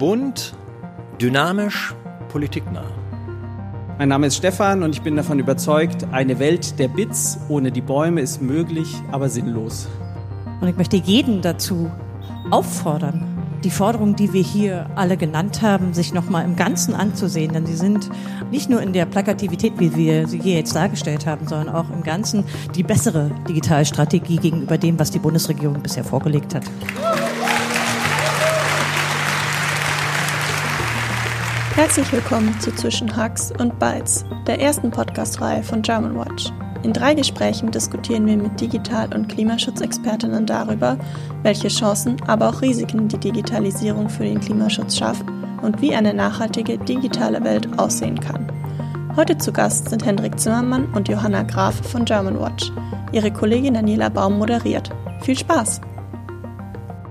Bunt, dynamisch, politiknah. Mein Name ist Stefan und ich bin davon überzeugt, eine Welt der Bits ohne die Bäume ist möglich, aber sinnlos. Und ich möchte jeden dazu auffordern, die Forderungen, die wir hier alle genannt haben, sich nochmal im Ganzen anzusehen. Denn sie sind nicht nur in der Plakativität, wie wir sie hier jetzt dargestellt haben, sondern auch im Ganzen die bessere Digitalstrategie gegenüber dem, was die Bundesregierung bisher vorgelegt hat. Herzlich willkommen zu Zwischen Hacks und Bytes, der ersten Podcast-Reihe von German Watch. In drei Gesprächen diskutieren wir mit Digital- und Klimaschutzexpertinnen darüber, welche Chancen, aber auch Risiken die Digitalisierung für den Klimaschutz schafft und wie eine nachhaltige digitale Welt aussehen kann. Heute zu Gast sind Hendrik Zimmermann und Johanna Graf von German Watch. Ihre Kollegin Daniela Baum moderiert. Viel Spaß!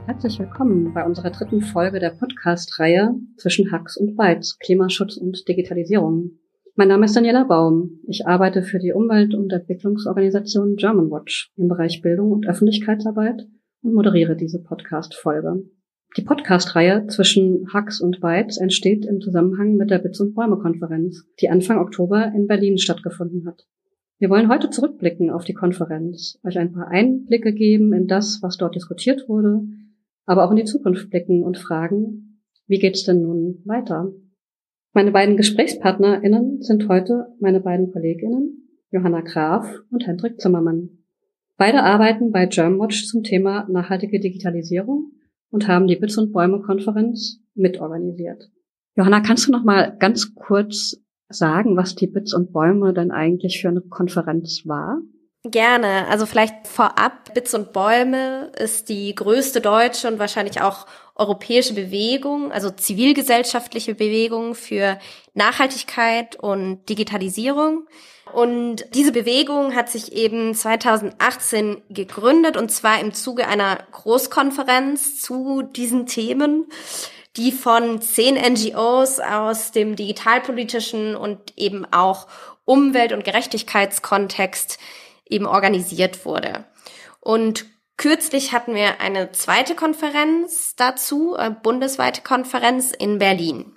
Herzlich willkommen bei unserer dritten Folge der Podcast-Reihe zwischen Hacks und Bytes, Klimaschutz und Digitalisierung. Mein Name ist Daniela Baum. Ich arbeite für die Umwelt- und Entwicklungsorganisation German Watch im Bereich Bildung und Öffentlichkeitsarbeit und moderiere diese Podcast-Folge. Die Podcast-Reihe zwischen Hacks und Bytes entsteht im Zusammenhang mit der Bits und Bäume-Konferenz, die Anfang Oktober in Berlin stattgefunden hat. Wir wollen heute zurückblicken auf die Konferenz, euch ein paar Einblicke geben in das, was dort diskutiert wurde, aber auch in die Zukunft blicken und fragen, wie geht's denn nun weiter? Meine beiden GesprächspartnerInnen sind heute meine beiden KollegInnen, Johanna Graf und Hendrik Zimmermann. Beide arbeiten bei Germanwatch zum Thema nachhaltige Digitalisierung und haben die Bits und Bäume Konferenz mitorganisiert. Johanna, kannst du noch mal ganz kurz sagen, was die Bits und Bäume denn eigentlich für eine Konferenz war? Gerne. Also vielleicht vorab, Bits und Bäume ist die größte deutsche und wahrscheinlich auch europäische Bewegung, also zivilgesellschaftliche Bewegung für Nachhaltigkeit und Digitalisierung. Und diese Bewegung hat sich eben 2018 gegründet und zwar im Zuge einer Großkonferenz zu diesen Themen, die von zehn NGOs aus dem digitalpolitischen und eben auch Umwelt- und Gerechtigkeitskontext eben organisiert wurde. Und Kürzlich hatten wir eine zweite Konferenz dazu, eine äh, bundesweite Konferenz in Berlin.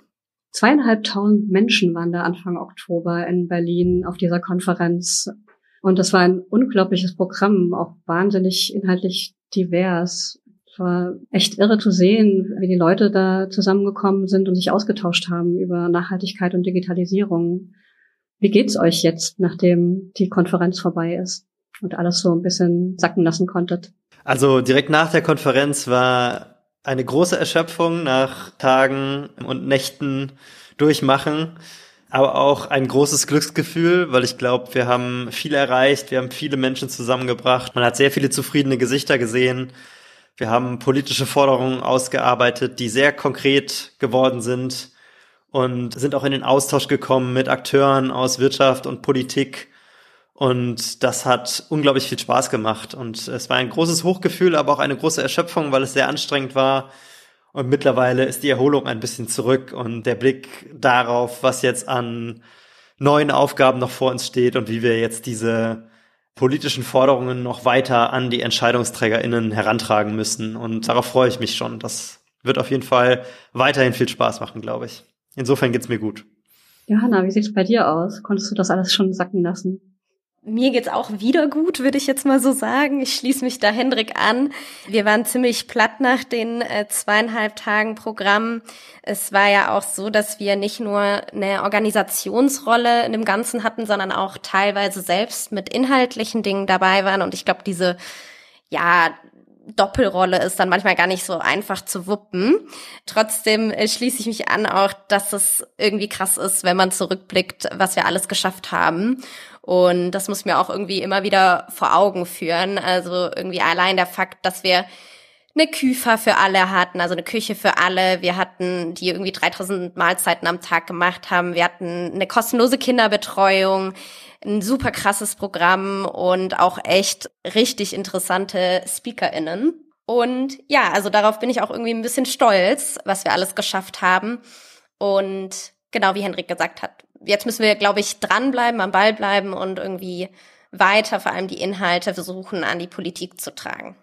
Zweieinhalbtausend Menschen waren da Anfang Oktober in Berlin auf dieser Konferenz. Und das war ein unglaubliches Programm, auch wahnsinnig inhaltlich divers. Es war echt irre zu sehen, wie die Leute da zusammengekommen sind und sich ausgetauscht haben über Nachhaltigkeit und Digitalisierung. Wie geht's euch jetzt, nachdem die Konferenz vorbei ist und alles so ein bisschen sacken lassen konntet? Also direkt nach der Konferenz war eine große Erschöpfung nach Tagen und Nächten durchmachen, aber auch ein großes Glücksgefühl, weil ich glaube, wir haben viel erreicht, wir haben viele Menschen zusammengebracht, man hat sehr viele zufriedene Gesichter gesehen. Wir haben politische Forderungen ausgearbeitet, die sehr konkret geworden sind und sind auch in den Austausch gekommen mit Akteuren aus Wirtschaft und Politik und das hat unglaublich viel Spaß gemacht. Und es war ein großes Hochgefühl, aber auch eine große Erschöpfung, weil es sehr anstrengend war. Und mittlerweile ist die Erholung ein bisschen zurück und der Blick darauf, was jetzt an neuen Aufgaben noch vor uns steht und wie wir jetzt diese politischen Forderungen noch weiter an die EntscheidungsträgerInnen herantragen müssen. Und darauf freue ich mich schon. Das wird auf jeden Fall weiterhin viel Spaß machen, glaube ich. Insofern geht's mir gut. Johanna, wie sieht's bei dir aus? Konntest du das alles schon sacken lassen? Mir geht's auch wieder gut, würde ich jetzt mal so sagen. Ich schließe mich da Hendrik an. Wir waren ziemlich platt nach den äh, zweieinhalb Tagen Programm. Es war ja auch so, dass wir nicht nur eine Organisationsrolle in dem Ganzen hatten, sondern auch teilweise selbst mit inhaltlichen Dingen dabei waren. Und ich glaube, diese, ja, Doppelrolle ist dann manchmal gar nicht so einfach zu wuppen. Trotzdem äh, schließe ich mich an auch, dass es irgendwie krass ist, wenn man zurückblickt, was wir alles geschafft haben. Und das muss mir auch irgendwie immer wieder vor Augen führen. Also irgendwie allein der Fakt, dass wir eine Küfer für alle hatten, also eine Küche für alle. Wir hatten, die irgendwie 3000 Mahlzeiten am Tag gemacht haben. Wir hatten eine kostenlose Kinderbetreuung, ein super krasses Programm und auch echt richtig interessante SpeakerInnen. Und ja, also darauf bin ich auch irgendwie ein bisschen stolz, was wir alles geschafft haben. Und genau wie Henrik gesagt hat, jetzt müssen wir, glaube ich, dranbleiben, am Ball bleiben und irgendwie weiter vor allem die Inhalte versuchen, an die Politik zu tragen.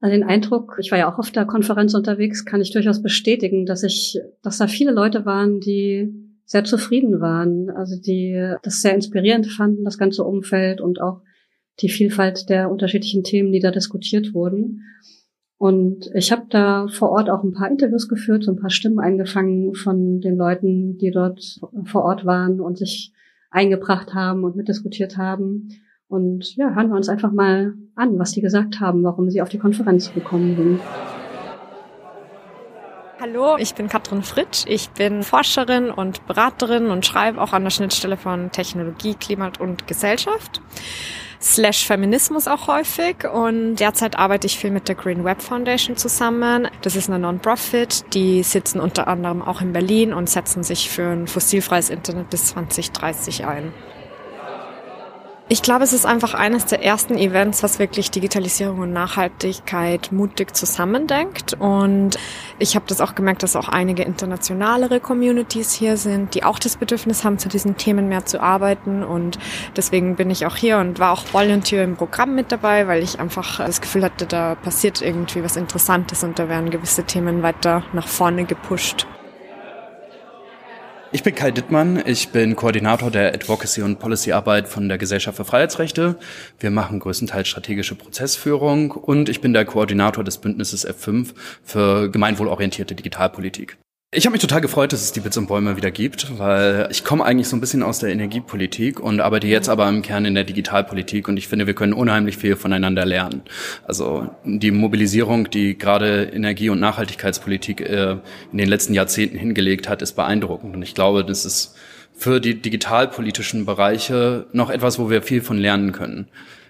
Also den Eindruck, ich war ja auch auf der Konferenz unterwegs, kann ich durchaus bestätigen, dass ich, dass da viele Leute waren, die sehr zufrieden waren, also die das sehr inspirierend fanden, das ganze Umfeld und auch die Vielfalt der unterschiedlichen Themen, die da diskutiert wurden. Und ich habe da vor Ort auch ein paar Interviews geführt, so ein paar Stimmen eingefangen von den Leuten, die dort vor Ort waren und sich eingebracht haben und mitdiskutiert haben. Und ja, hören wir uns einfach mal an, was die gesagt haben, warum sie auf die Konferenz gekommen sind. Hallo, ich bin Katrin Fritsch. Ich bin Forscherin und Beraterin und schreibe auch an der Schnittstelle von Technologie, Klima und Gesellschaft. Slash Feminismus auch häufig und derzeit arbeite ich viel mit der Green Web Foundation zusammen. Das ist eine Non-Profit, die sitzen unter anderem auch in Berlin und setzen sich für ein fossilfreies Internet bis 2030 ein. Ich glaube, es ist einfach eines der ersten Events, was wirklich Digitalisierung und Nachhaltigkeit mutig zusammendenkt. Und ich habe das auch gemerkt, dass auch einige internationalere Communities hier sind, die auch das Bedürfnis haben, zu diesen Themen mehr zu arbeiten. Und deswegen bin ich auch hier und war auch Volunteer im Programm mit dabei, weil ich einfach das Gefühl hatte, da passiert irgendwie was Interessantes und da werden gewisse Themen weiter nach vorne gepusht. Ich bin Kai Dittmann, ich bin Koordinator der Advocacy und Policy Arbeit von der Gesellschaft für Freiheitsrechte. Wir machen größtenteils strategische Prozessführung und ich bin der Koordinator des Bündnisses F5 für gemeinwohlorientierte Digitalpolitik. Ich habe mich total gefreut, dass es die Bits und Bäume wieder gibt, weil ich komme eigentlich so ein bisschen aus der Energiepolitik und arbeite jetzt aber im Kern in der Digitalpolitik und ich finde, wir können unheimlich viel voneinander lernen. Also die Mobilisierung, die gerade Energie- und Nachhaltigkeitspolitik äh, in den letzten Jahrzehnten hingelegt hat, ist beeindruckend und ich glaube, das ist für die digitalpolitischen Bereiche noch etwas, wo wir viel von lernen können.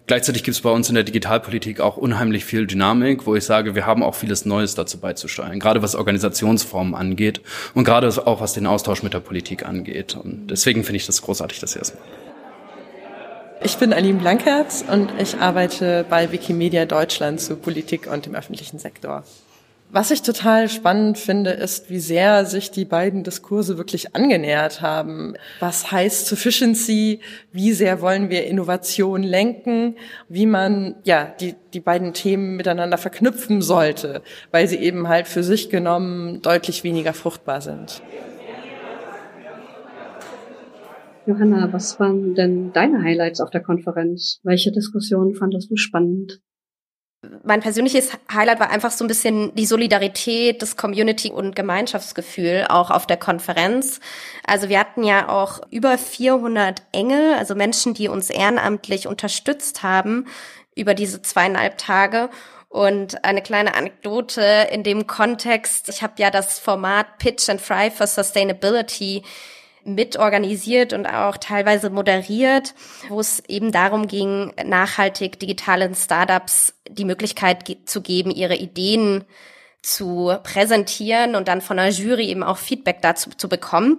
Gleichzeitig gibt es bei uns in der Digitalpolitik auch unheimlich viel Dynamik, wo ich sage, wir haben auch vieles Neues dazu beizusteuern, gerade was Organisationsformen angeht und gerade auch was den Austausch mit der Politik angeht. Und deswegen finde ich das großartig, dass ihr es macht. Ich bin Aline Blankert und ich arbeite bei Wikimedia Deutschland zu Politik und dem öffentlichen Sektor. Was ich total spannend finde, ist, wie sehr sich die beiden Diskurse wirklich angenähert haben. Was heißt Sufficiency? Wie sehr wollen wir Innovation lenken? Wie man, ja, die, die beiden Themen miteinander verknüpfen sollte, weil sie eben halt für sich genommen deutlich weniger fruchtbar sind. Johanna, was waren denn deine Highlights auf der Konferenz? Welche Diskussionen fandest du spannend? Mein persönliches Highlight war einfach so ein bisschen die Solidarität, das Community- und Gemeinschaftsgefühl auch auf der Konferenz. Also wir hatten ja auch über 400 Engel, also Menschen, die uns ehrenamtlich unterstützt haben über diese zweieinhalb Tage. Und eine kleine Anekdote in dem Kontext. Ich habe ja das Format Pitch and Fry for Sustainability mitorganisiert und auch teilweise moderiert, wo es eben darum ging, nachhaltig digitalen Startups die Möglichkeit zu geben, ihre Ideen zu präsentieren und dann von der Jury eben auch Feedback dazu zu bekommen.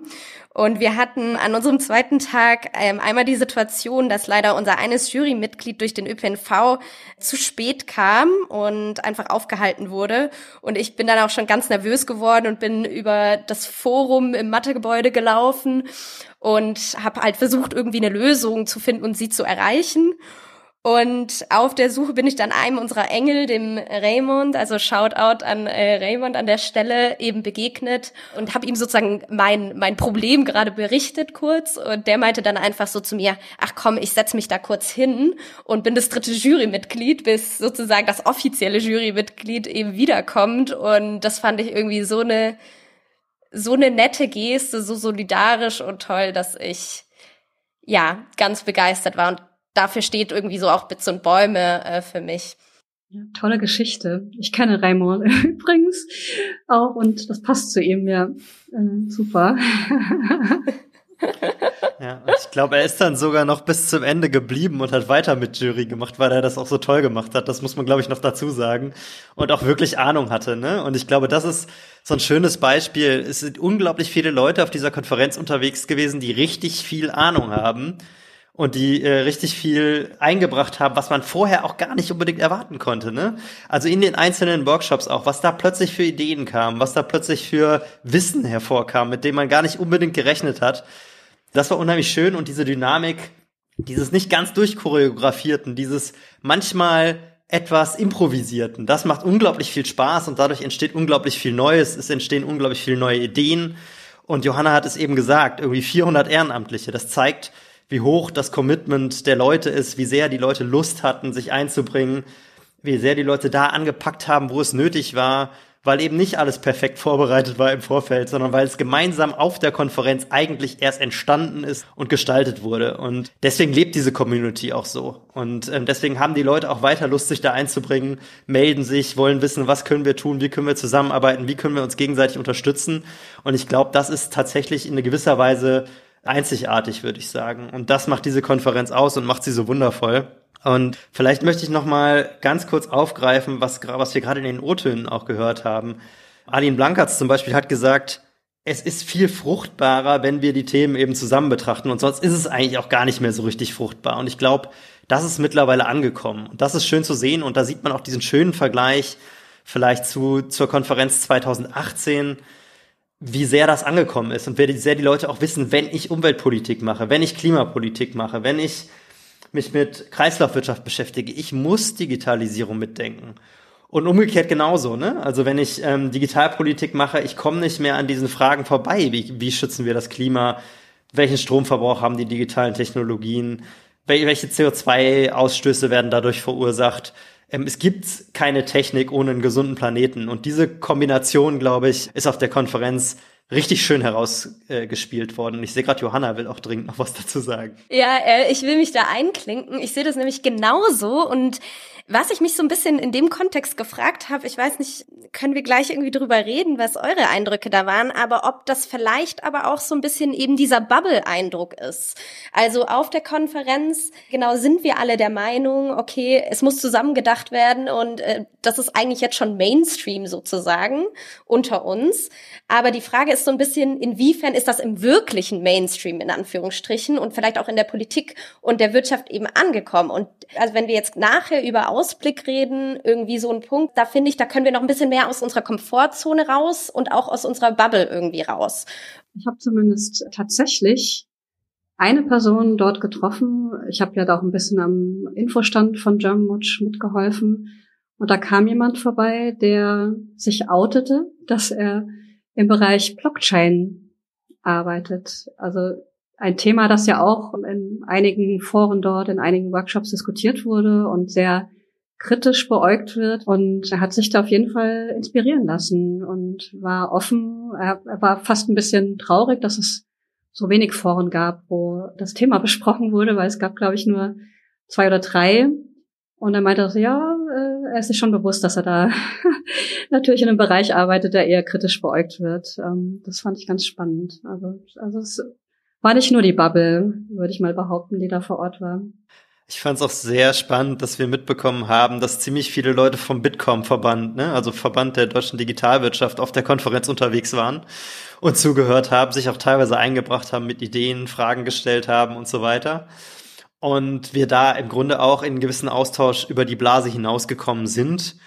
Und wir hatten an unserem zweiten Tag ähm, einmal die Situation, dass leider unser eines Jurymitglied durch den ÖPNV zu spät kam und einfach aufgehalten wurde. Und ich bin dann auch schon ganz nervös geworden und bin über das Forum im Mathegebäude gelaufen und habe halt versucht, irgendwie eine Lösung zu finden und sie zu erreichen. Und auf der Suche bin ich dann einem unserer Engel, dem Raymond, also Shoutout an äh, Raymond an der Stelle eben begegnet und habe ihm sozusagen mein mein Problem gerade berichtet kurz. Und der meinte dann einfach so zu mir, ach komm, ich setz mich da kurz hin und bin das dritte Jurymitglied, bis sozusagen das offizielle Jurymitglied eben wiederkommt. Und das fand ich irgendwie so eine so eine nette Geste, so solidarisch und toll, dass ich ja ganz begeistert war. Und dafür steht irgendwie so auch Bits und Bäume äh, für mich. Ja, tolle Geschichte. Ich kenne Raimond übrigens auch und das passt zu ihm, ja. Äh, super. ja, ich glaube, er ist dann sogar noch bis zum Ende geblieben und hat weiter mit Jury gemacht, weil er das auch so toll gemacht hat. Das muss man, glaube ich, noch dazu sagen. Und auch wirklich Ahnung hatte, ne? Und ich glaube, das ist so ein schönes Beispiel. Es sind unglaublich viele Leute auf dieser Konferenz unterwegs gewesen, die richtig viel Ahnung haben und die äh, richtig viel eingebracht haben, was man vorher auch gar nicht unbedingt erwarten konnte. Ne? Also in den einzelnen Workshops auch, was da plötzlich für Ideen kam, was da plötzlich für Wissen hervorkam, mit dem man gar nicht unbedingt gerechnet hat. Das war unheimlich schön und diese Dynamik, dieses nicht ganz durchchoreografierten, dieses manchmal etwas Improvisierten. Das macht unglaublich viel Spaß und dadurch entsteht unglaublich viel Neues. Es entstehen unglaublich viele neue Ideen. Und Johanna hat es eben gesagt, irgendwie 400 Ehrenamtliche. Das zeigt, wie hoch das Commitment der Leute ist, wie sehr die Leute Lust hatten, sich einzubringen, wie sehr die Leute da angepackt haben, wo es nötig war, weil eben nicht alles perfekt vorbereitet war im Vorfeld, sondern weil es gemeinsam auf der Konferenz eigentlich erst entstanden ist und gestaltet wurde. Und deswegen lebt diese Community auch so. Und ähm, deswegen haben die Leute auch weiter Lust, sich da einzubringen, melden sich, wollen wissen, was können wir tun, wie können wir zusammenarbeiten, wie können wir uns gegenseitig unterstützen. Und ich glaube, das ist tatsächlich in gewisser Weise einzigartig, würde ich sagen. Und das macht diese Konferenz aus und macht sie so wundervoll. Und vielleicht möchte ich noch mal ganz kurz aufgreifen, was, was wir gerade in den O-Tönen auch gehört haben. Aline Blankertz zum Beispiel hat gesagt, es ist viel fruchtbarer, wenn wir die Themen eben zusammen betrachten. Und sonst ist es eigentlich auch gar nicht mehr so richtig fruchtbar. Und ich glaube, das ist mittlerweile angekommen. Und das ist schön zu sehen. Und da sieht man auch diesen schönen Vergleich vielleicht zu, zur Konferenz 2018, wie sehr das angekommen ist und wie sehr die Leute auch wissen, wenn ich Umweltpolitik mache, wenn ich Klimapolitik mache, wenn ich mich mit Kreislaufwirtschaft beschäftige, ich muss Digitalisierung mitdenken. Und umgekehrt genauso, ne? Also wenn ich ähm, Digitalpolitik mache, ich komme nicht mehr an diesen Fragen vorbei. Wie, wie schützen wir das Klima? Welchen Stromverbrauch haben die digitalen Technologien? Welche CO2-Ausstöße werden dadurch verursacht? Ähm, es gibt keine Technik ohne einen gesunden Planeten. Und diese Kombination, glaube ich, ist auf der Konferenz richtig schön herausgespielt äh, worden. Ich sehe gerade, Johanna will auch dringend noch was dazu sagen. Ja, äh, ich will mich da einklinken. Ich sehe das nämlich genauso und was ich mich so ein bisschen in dem Kontext gefragt habe, ich weiß nicht, können wir gleich irgendwie drüber reden, was eure Eindrücke da waren, aber ob das vielleicht aber auch so ein bisschen eben dieser Bubble-Eindruck ist. Also auf der Konferenz, genau, sind wir alle der Meinung, okay, es muss zusammengedacht werden und äh, das ist eigentlich jetzt schon Mainstream sozusagen unter uns. Aber die Frage ist so ein bisschen, inwiefern ist das im wirklichen Mainstream in Anführungsstrichen und vielleicht auch in der Politik und der Wirtschaft eben angekommen. Und also wenn wir jetzt nachher über Ausblick reden, irgendwie so ein Punkt, da finde ich, da können wir noch ein bisschen mehr aus unserer Komfortzone raus und auch aus unserer Bubble irgendwie raus. Ich habe zumindest tatsächlich eine Person dort getroffen. Ich habe ja da auch ein bisschen am Infostand von Germanwatch mitgeholfen. Und da kam jemand vorbei, der sich outete, dass er im Bereich Blockchain arbeitet. Also ein Thema, das ja auch in einigen Foren dort, in einigen Workshops diskutiert wurde und sehr kritisch beäugt wird. Und er hat sich da auf jeden Fall inspirieren lassen und war offen. Er, er war fast ein bisschen traurig, dass es so wenig Foren gab, wo das Thema besprochen wurde, weil es gab, glaube ich, nur zwei oder drei. Und er meinte so, ja, äh, er ist sich schon bewusst, dass er da natürlich in einem Bereich arbeitet, der eher kritisch beäugt wird. Ähm, das fand ich ganz spannend. Also, also es war nicht nur die Bubble, würde ich mal behaupten, die da vor Ort war. Ich fand es auch sehr spannend, dass wir mitbekommen haben, dass ziemlich viele Leute vom Bitkom-Verband, ne, also Verband der deutschen Digitalwirtschaft, auf der Konferenz unterwegs waren und zugehört haben, sich auch teilweise eingebracht haben mit Ideen, Fragen gestellt haben und so weiter. Und wir da im Grunde auch in gewissen Austausch über die Blase hinausgekommen sind.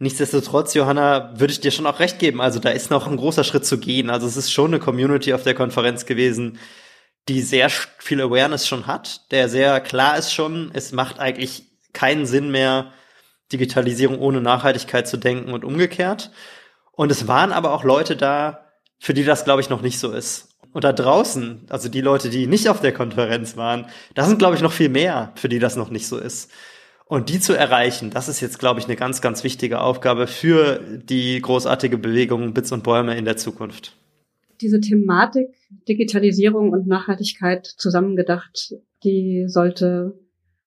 Nichtsdestotrotz, Johanna, würde ich dir schon auch recht geben. Also da ist noch ein großer Schritt zu gehen. Also es ist schon eine Community auf der Konferenz gewesen, die sehr viel Awareness schon hat, der sehr klar ist schon, es macht eigentlich keinen Sinn mehr, Digitalisierung ohne Nachhaltigkeit zu denken und umgekehrt. Und es waren aber auch Leute da, für die das, glaube ich, noch nicht so ist. Und da draußen, also die Leute, die nicht auf der Konferenz waren, da sind, glaube ich, noch viel mehr, für die das noch nicht so ist. Und die zu erreichen, das ist jetzt, glaube ich, eine ganz, ganz wichtige Aufgabe für die großartige Bewegung Bits und Bäume in der Zukunft diese Thematik Digitalisierung und Nachhaltigkeit zusammengedacht, die sollte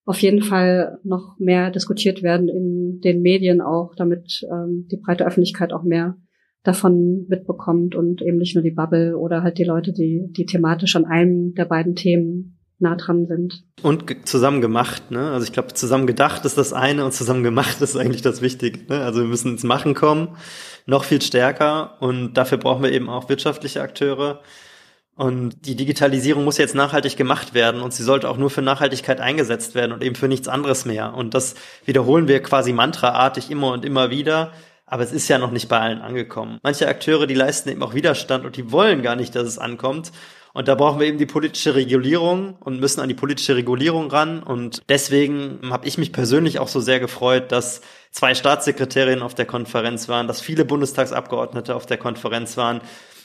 auf jeden Fall noch mehr diskutiert werden in den Medien auch, damit ähm, die breite Öffentlichkeit auch mehr davon mitbekommt und eben nicht nur die Bubble oder halt die Leute, die, die thematisch an einem der beiden Themen nah dran sind. Und zusammen gemacht, ne? Also ich glaube, zusammen gedacht ist das eine und zusammen gemacht ist eigentlich das Wichtige. Ne? Also wir müssen ins Machen kommen noch viel stärker und dafür brauchen wir eben auch wirtschaftliche Akteure. Und die Digitalisierung muss jetzt nachhaltig gemacht werden und sie sollte auch nur für Nachhaltigkeit eingesetzt werden und eben für nichts anderes mehr. Und das wiederholen wir quasi mantraartig immer und immer wieder. Aber es ist ja noch nicht bei allen angekommen. Manche Akteure, die leisten eben auch Widerstand und die wollen gar nicht, dass es ankommt. Und da brauchen wir eben die politische Regulierung und müssen an die politische Regulierung ran. Und deswegen habe ich mich persönlich auch so sehr gefreut, dass zwei Staatssekretärinnen auf der Konferenz waren, dass viele Bundestagsabgeordnete auf der Konferenz waren,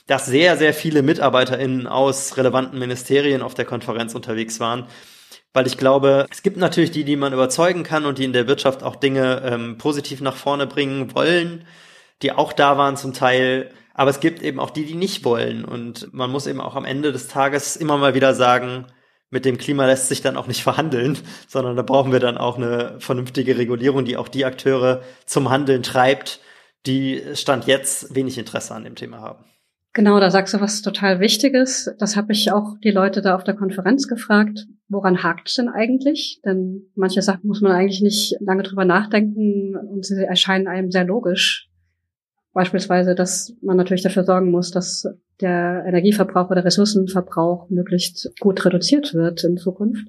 dass sehr, sehr viele MitarbeiterInnen aus relevanten Ministerien auf der Konferenz unterwegs waren. Weil ich glaube, es gibt natürlich die, die man überzeugen kann und die in der Wirtschaft auch Dinge ähm, positiv nach vorne bringen wollen, die auch da waren zum Teil. Aber es gibt eben auch die, die nicht wollen. Und man muss eben auch am Ende des Tages immer mal wieder sagen, mit dem Klima lässt sich dann auch nicht verhandeln, sondern da brauchen wir dann auch eine vernünftige Regulierung, die auch die Akteure zum Handeln treibt, die Stand jetzt wenig Interesse an dem Thema haben. Genau, da sagst du was total Wichtiges. Das habe ich auch die Leute da auf der Konferenz gefragt. Woran hakt es denn eigentlich? Denn manche Sachen muss man eigentlich nicht lange drüber nachdenken und sie erscheinen einem sehr logisch. Beispielsweise, dass man natürlich dafür sorgen muss, dass der Energieverbrauch oder Ressourcenverbrauch möglichst gut reduziert wird in Zukunft,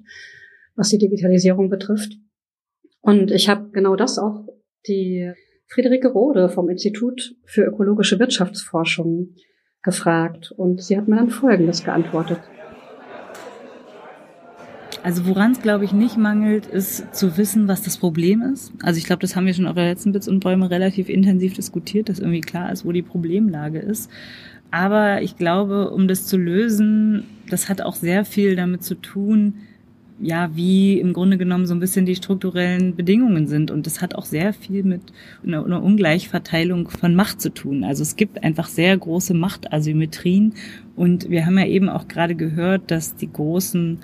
was die Digitalisierung betrifft. Und ich habe genau das auch die Friederike Rode vom Institut für ökologische Wirtschaftsforschung gefragt und sie hat mir dann Folgendes geantwortet. Also woran es, glaube ich, nicht mangelt, ist zu wissen, was das Problem ist. Also ich glaube, das haben wir schon auf der letzten Bits und Bäume relativ intensiv diskutiert, dass irgendwie klar ist, wo die Problemlage ist. Aber ich glaube, um das zu lösen, das hat auch sehr viel damit zu tun, ja, wie im Grunde genommen so ein bisschen die strukturellen Bedingungen sind. Und das hat auch sehr viel mit einer, einer Ungleichverteilung von Macht zu tun. Also es gibt einfach sehr große Machtasymmetrien. Und wir haben ja eben auch gerade gehört, dass die großen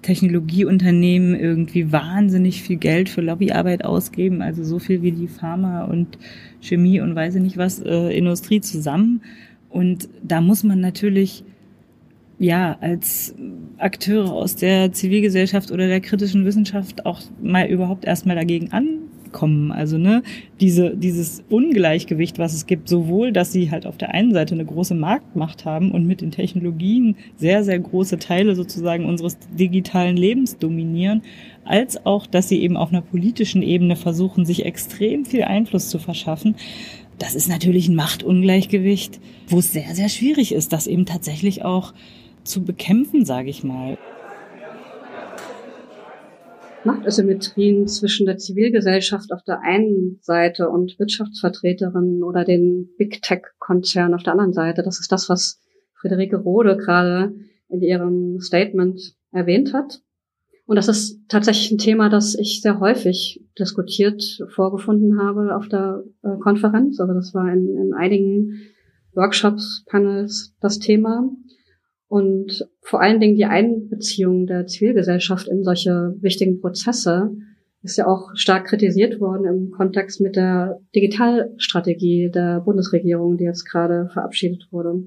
Technologieunternehmen irgendwie wahnsinnig viel Geld für Lobbyarbeit ausgeben, also so viel wie die Pharma und Chemie und weiß ich nicht was, äh, Industrie zusammen. Und da muss man natürlich ja, als Akteure aus der Zivilgesellschaft oder der kritischen Wissenschaft auch mal überhaupt erstmal dagegen ankommen. Also, ne, diese, dieses Ungleichgewicht, was es gibt, sowohl, dass sie halt auf der einen Seite eine große Marktmacht haben und mit den Technologien sehr, sehr große Teile sozusagen unseres digitalen Lebens dominieren, als auch, dass sie eben auf einer politischen Ebene versuchen, sich extrem viel Einfluss zu verschaffen. Das ist natürlich ein Machtungleichgewicht, wo es sehr, sehr schwierig ist, das eben tatsächlich auch zu bekämpfen, sage ich mal. Machtasymmetrien zwischen der Zivilgesellschaft auf der einen Seite und Wirtschaftsvertreterinnen oder den Big Tech-Konzernen auf der anderen Seite. Das ist das, was Friederike Rode gerade in ihrem Statement erwähnt hat. Und das ist tatsächlich ein Thema, das ich sehr häufig diskutiert vorgefunden habe auf der äh, Konferenz. Also das war in, in einigen Workshops, Panels das Thema und vor allen Dingen die Einbeziehung der Zivilgesellschaft in solche wichtigen Prozesse ist ja auch stark kritisiert worden im Kontext mit der Digitalstrategie der Bundesregierung, die jetzt gerade verabschiedet wurde.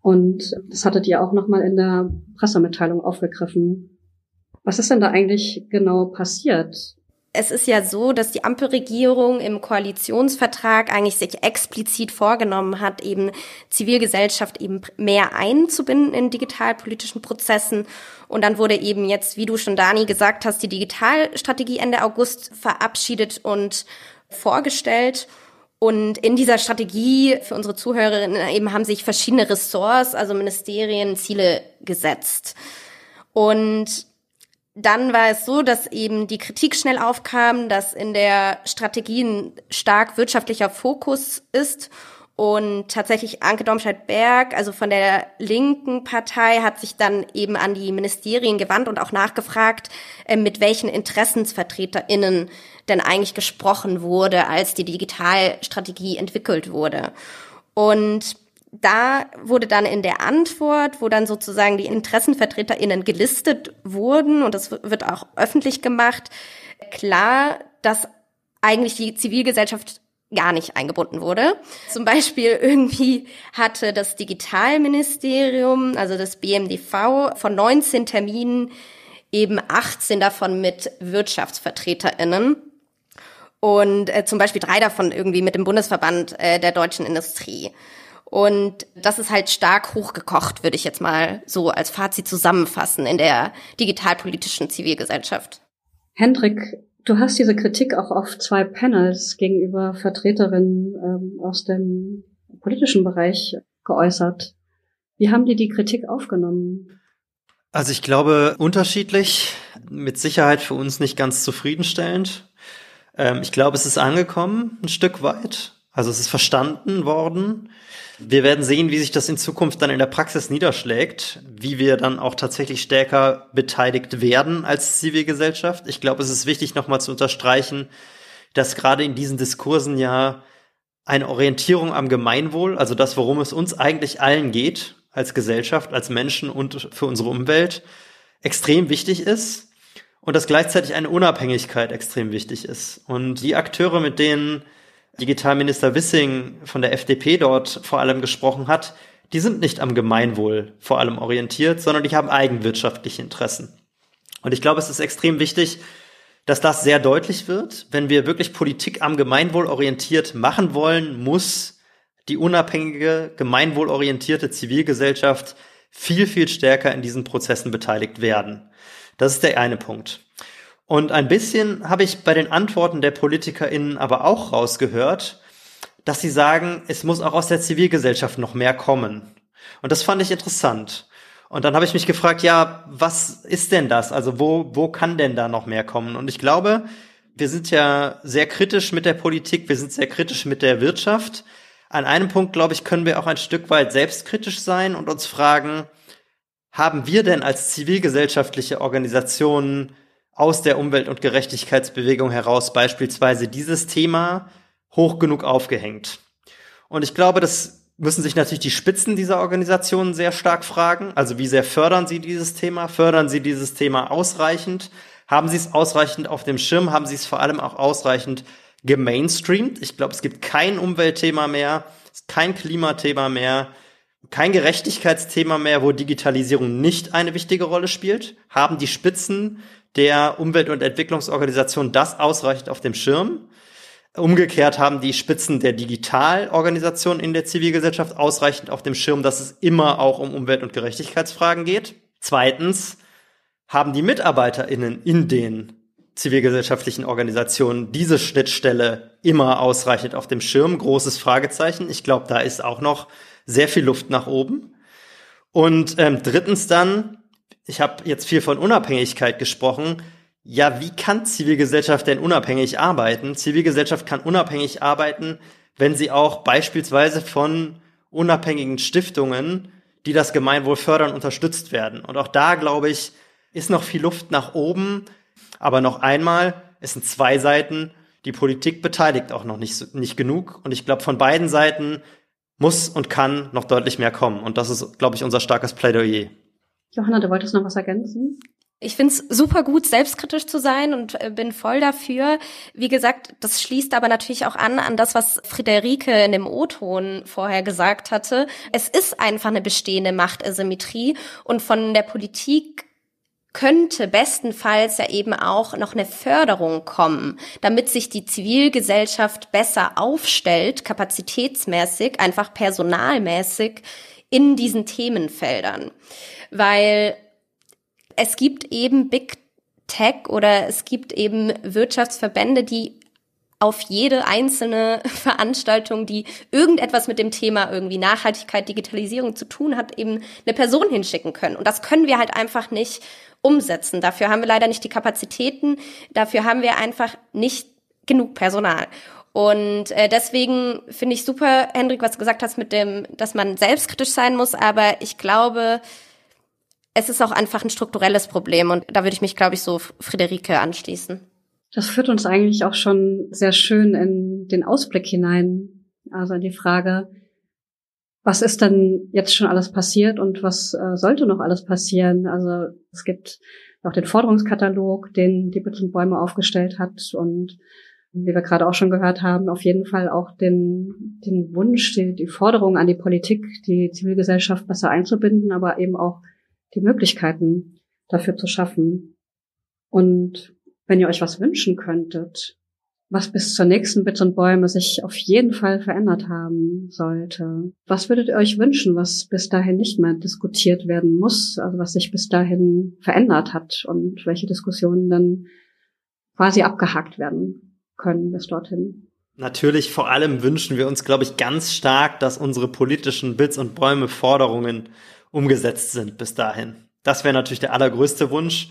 Und das hattet ihr auch nochmal in der Pressemitteilung aufgegriffen. Was ist denn da eigentlich genau passiert? Es ist ja so, dass die Ampelregierung im Koalitionsvertrag eigentlich sich explizit vorgenommen hat, eben Zivilgesellschaft eben mehr einzubinden in digitalpolitischen Prozessen. Und dann wurde eben jetzt, wie du schon Dani gesagt hast, die Digitalstrategie Ende August verabschiedet und vorgestellt. Und in dieser Strategie für unsere Zuhörerinnen eben haben sich verschiedene Ressorts, also Ministerien, Ziele gesetzt. Und dann war es so, dass eben die Kritik schnell aufkam, dass in der Strategie ein stark wirtschaftlicher Fokus ist und tatsächlich Anke Domscheit-Berg, also von der linken Partei, hat sich dann eben an die Ministerien gewandt und auch nachgefragt, äh, mit welchen InteressensvertreterInnen denn eigentlich gesprochen wurde, als die Digitalstrategie entwickelt wurde. Und da wurde dann in der Antwort, wo dann sozusagen die InteressenvertreterInnen gelistet wurden, und das wird auch öffentlich gemacht, klar, dass eigentlich die Zivilgesellschaft gar nicht eingebunden wurde. Zum Beispiel irgendwie hatte das Digitalministerium, also das BMDV, von 19 Terminen eben 18 davon mit WirtschaftsvertreterInnen und äh, zum Beispiel drei davon irgendwie mit dem Bundesverband äh, der deutschen Industrie. Und das ist halt stark hochgekocht, würde ich jetzt mal so als Fazit zusammenfassen in der digitalpolitischen Zivilgesellschaft. Hendrik, du hast diese Kritik auch auf zwei Panels gegenüber Vertreterinnen ähm, aus dem politischen Bereich geäußert. Wie haben die die Kritik aufgenommen? Also ich glaube unterschiedlich, mit Sicherheit für uns nicht ganz zufriedenstellend. Ähm, ich glaube, es ist angekommen ein Stück weit. Also es ist verstanden worden. Wir werden sehen, wie sich das in Zukunft dann in der Praxis niederschlägt, wie wir dann auch tatsächlich stärker beteiligt werden als Zivilgesellschaft. Ich glaube, es ist wichtig, nochmal zu unterstreichen, dass gerade in diesen Diskursen ja eine Orientierung am Gemeinwohl, also das, worum es uns eigentlich allen geht, als Gesellschaft, als Menschen und für unsere Umwelt, extrem wichtig ist und dass gleichzeitig eine Unabhängigkeit extrem wichtig ist. Und die Akteure, mit denen Digitalminister Wissing von der FDP dort vor allem gesprochen hat, die sind nicht am Gemeinwohl vor allem orientiert, sondern die haben eigenwirtschaftliche Interessen. Und ich glaube, es ist extrem wichtig, dass das sehr deutlich wird. Wenn wir wirklich Politik am Gemeinwohl orientiert machen wollen, muss die unabhängige, gemeinwohlorientierte Zivilgesellschaft viel, viel stärker in diesen Prozessen beteiligt werden. Das ist der eine Punkt. Und ein bisschen habe ich bei den Antworten der PolitikerInnen aber auch rausgehört, dass sie sagen, es muss auch aus der Zivilgesellschaft noch mehr kommen. Und das fand ich interessant. Und dann habe ich mich gefragt, ja, was ist denn das? Also wo, wo kann denn da noch mehr kommen? Und ich glaube, wir sind ja sehr kritisch mit der Politik, wir sind sehr kritisch mit der Wirtschaft. An einem Punkt, glaube ich, können wir auch ein Stück weit selbstkritisch sein und uns fragen, haben wir denn als zivilgesellschaftliche Organisationen aus der Umwelt- und Gerechtigkeitsbewegung heraus beispielsweise dieses Thema hoch genug aufgehängt. Und ich glaube, das müssen sich natürlich die Spitzen dieser Organisationen sehr stark fragen. Also wie sehr fördern sie dieses Thema? Fördern sie dieses Thema ausreichend? Haben sie es ausreichend auf dem Schirm? Haben sie es vor allem auch ausreichend gemainstreamt? Ich glaube, es gibt kein Umweltthema mehr, kein Klimathema mehr, kein Gerechtigkeitsthema mehr, wo Digitalisierung nicht eine wichtige Rolle spielt. Haben die Spitzen der Umwelt- und Entwicklungsorganisation das ausreichend auf dem Schirm. Umgekehrt haben die Spitzen der Digitalorganisation in der Zivilgesellschaft ausreichend auf dem Schirm, dass es immer auch um Umwelt- und Gerechtigkeitsfragen geht. Zweitens haben die MitarbeiterInnen in den zivilgesellschaftlichen Organisationen diese Schnittstelle immer ausreichend auf dem Schirm. Großes Fragezeichen. Ich glaube, da ist auch noch sehr viel Luft nach oben. Und ähm, drittens dann ich habe jetzt viel von Unabhängigkeit gesprochen. Ja, wie kann Zivilgesellschaft denn unabhängig arbeiten? Zivilgesellschaft kann unabhängig arbeiten, wenn sie auch beispielsweise von unabhängigen Stiftungen, die das Gemeinwohl fördern, unterstützt werden. Und auch da, glaube ich, ist noch viel Luft nach oben. Aber noch einmal, es sind zwei Seiten. Die Politik beteiligt auch noch nicht, nicht genug. Und ich glaube, von beiden Seiten muss und kann noch deutlich mehr kommen. Und das ist, glaube ich, unser starkes Plädoyer. Johanna, du wolltest noch was ergänzen? Ich finde es super gut, selbstkritisch zu sein und äh, bin voll dafür. Wie gesagt, das schließt aber natürlich auch an an das, was Friederike in dem O-Ton vorher gesagt hatte. Es ist einfach eine bestehende Machtasymmetrie und von der Politik könnte bestenfalls ja eben auch noch eine Förderung kommen, damit sich die Zivilgesellschaft besser aufstellt, kapazitätsmäßig, einfach personalmäßig in diesen Themenfeldern weil es gibt eben Big Tech oder es gibt eben Wirtschaftsverbände, die auf jede einzelne Veranstaltung, die irgendetwas mit dem Thema irgendwie Nachhaltigkeit, Digitalisierung zu tun hat, eben eine Person hinschicken können. Und das können wir halt einfach nicht umsetzen. Dafür haben wir leider nicht die Kapazitäten. Dafür haben wir einfach nicht genug Personal. Und äh, deswegen finde ich super, Hendrik, was du gesagt hast mit dem, dass man selbstkritisch sein muss. Aber ich glaube, es ist auch einfach ein strukturelles Problem und da würde ich mich, glaube ich, so Friederike anschließen. Das führt uns eigentlich auch schon sehr schön in den Ausblick hinein. Also die Frage, was ist denn jetzt schon alles passiert und was äh, sollte noch alles passieren? Also es gibt auch den Forderungskatalog, den die Bäume aufgestellt hat und wie wir gerade auch schon gehört haben, auf jeden Fall auch den, den Wunsch, die, die Forderung an die Politik, die Zivilgesellschaft besser einzubinden, aber eben auch die Möglichkeiten dafür zu schaffen. Und wenn ihr euch was wünschen könntet, was bis zur nächsten Bits und Bäume sich auf jeden Fall verändert haben sollte. Was würdet ihr euch wünschen, was bis dahin nicht mehr diskutiert werden muss, also was sich bis dahin verändert hat und welche Diskussionen dann quasi abgehakt werden können bis dorthin? Natürlich vor allem wünschen wir uns, glaube ich, ganz stark, dass unsere politischen Bits und Bäume Forderungen umgesetzt sind bis dahin. Das wäre natürlich der allergrößte Wunsch.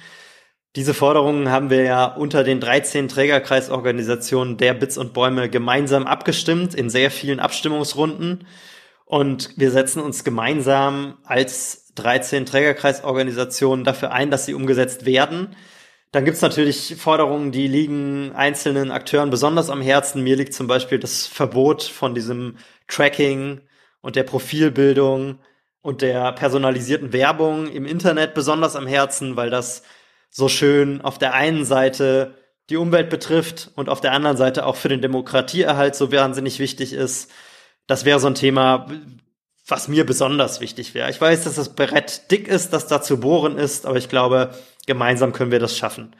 Diese Forderungen haben wir ja unter den 13 Trägerkreisorganisationen der Bits und Bäume gemeinsam abgestimmt in sehr vielen Abstimmungsrunden. Und wir setzen uns gemeinsam als 13 Trägerkreisorganisationen dafür ein, dass sie umgesetzt werden. Dann gibt's natürlich Forderungen, die liegen einzelnen Akteuren besonders am Herzen. Mir liegt zum Beispiel das Verbot von diesem Tracking und der Profilbildung und der personalisierten Werbung im Internet besonders am Herzen, weil das so schön auf der einen Seite die Umwelt betrifft und auf der anderen Seite auch für den Demokratieerhalt so wahnsinnig wichtig ist. Das wäre so ein Thema, was mir besonders wichtig wäre. Ich weiß, dass das Brett dick ist, dass da zu bohren ist, aber ich glaube, gemeinsam können wir das schaffen.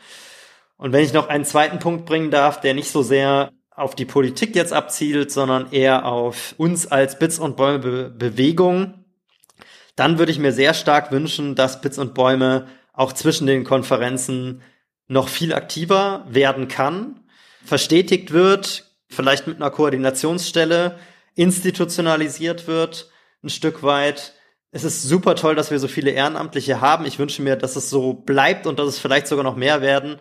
Und wenn ich noch einen zweiten Punkt bringen darf, der nicht so sehr auf die Politik jetzt abzielt, sondern eher auf uns als Bits und Bäume Bewegung, dann würde ich mir sehr stark wünschen, dass Bits und Bäume auch zwischen den Konferenzen noch viel aktiver werden kann, verstetigt wird, vielleicht mit einer Koordinationsstelle, institutionalisiert wird, ein Stück weit. Es ist super toll, dass wir so viele Ehrenamtliche haben. Ich wünsche mir, dass es so bleibt und dass es vielleicht sogar noch mehr werden.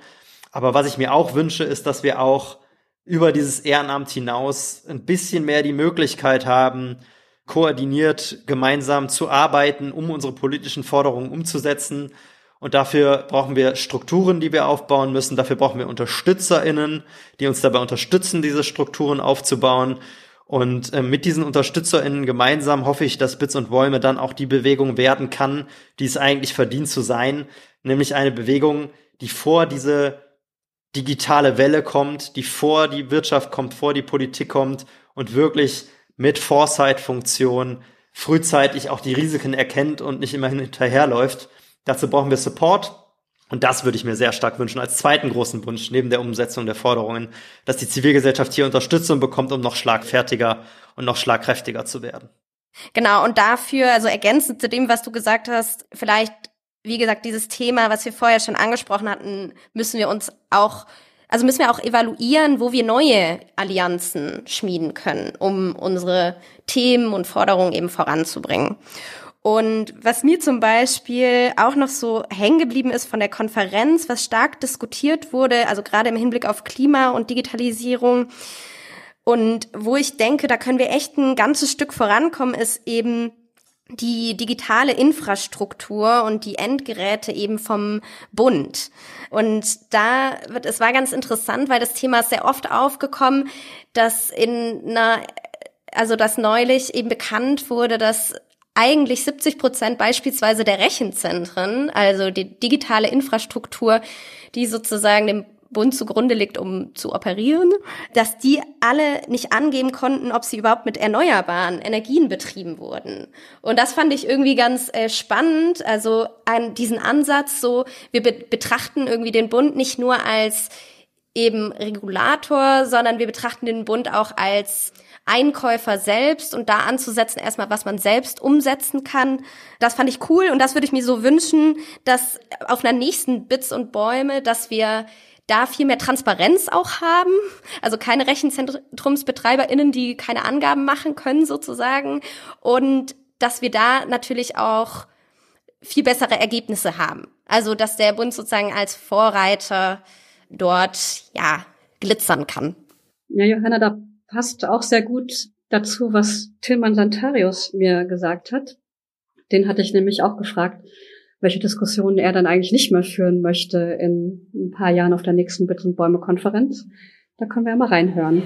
Aber was ich mir auch wünsche, ist, dass wir auch über dieses Ehrenamt hinaus ein bisschen mehr die Möglichkeit haben, koordiniert gemeinsam zu arbeiten, um unsere politischen Forderungen umzusetzen und dafür brauchen wir Strukturen, die wir aufbauen müssen. Dafür brauchen wir UnterstützerInnen, die uns dabei unterstützen, diese Strukturen aufzubauen. Und äh, mit diesen UnterstützerInnen gemeinsam hoffe ich, dass Bits und Bäume dann auch die Bewegung werden kann, die es eigentlich verdient zu sein. Nämlich eine Bewegung, die vor diese digitale Welle kommt, die vor die Wirtschaft kommt, vor die Politik kommt und wirklich mit Foresight-Funktion frühzeitig auch die Risiken erkennt und nicht immer hinterherläuft Dazu brauchen wir Support. Und das würde ich mir sehr stark wünschen als zweiten großen Wunsch neben der Umsetzung der Forderungen, dass die Zivilgesellschaft hier Unterstützung bekommt, um noch schlagfertiger und noch schlagkräftiger zu werden. Genau, und dafür, also ergänzend zu dem, was du gesagt hast, vielleicht, wie gesagt, dieses Thema, was wir vorher schon angesprochen hatten, müssen wir uns auch, also müssen wir auch evaluieren, wo wir neue Allianzen schmieden können, um unsere Themen und Forderungen eben voranzubringen. Und was mir zum Beispiel auch noch so hängen geblieben ist von der Konferenz, was stark diskutiert wurde, also gerade im Hinblick auf Klima und Digitalisierung, und wo ich denke, da können wir echt ein ganzes Stück vorankommen, ist eben die digitale Infrastruktur und die Endgeräte eben vom Bund. Und da wird, es war ganz interessant, weil das Thema ist sehr oft aufgekommen, dass in einer, also dass neulich eben bekannt wurde, dass eigentlich 70 Prozent beispielsweise der Rechenzentren, also die digitale Infrastruktur, die sozusagen dem Bund zugrunde liegt, um zu operieren, dass die alle nicht angeben konnten, ob sie überhaupt mit erneuerbaren Energien betrieben wurden. Und das fand ich irgendwie ganz äh, spannend, also an diesen Ansatz so, wir be betrachten irgendwie den Bund nicht nur als eben Regulator, sondern wir betrachten den Bund auch als Einkäufer selbst und da anzusetzen, erstmal, was man selbst umsetzen kann. Das fand ich cool und das würde ich mir so wünschen, dass auf einer nächsten Bits und Bäume, dass wir da viel mehr Transparenz auch haben. Also keine RechenzentrumsbetreiberInnen, die keine Angaben machen können sozusagen. Und dass wir da natürlich auch viel bessere Ergebnisse haben. Also, dass der Bund sozusagen als Vorreiter dort, ja, glitzern kann. Ja, Johanna, da passt auch sehr gut dazu, was Tilman Santarius mir gesagt hat. Den hatte ich nämlich auch gefragt, welche Diskussionen er dann eigentlich nicht mehr führen möchte in ein paar Jahren auf der nächsten Bits und Bäume Konferenz. Da können wir ja mal reinhören.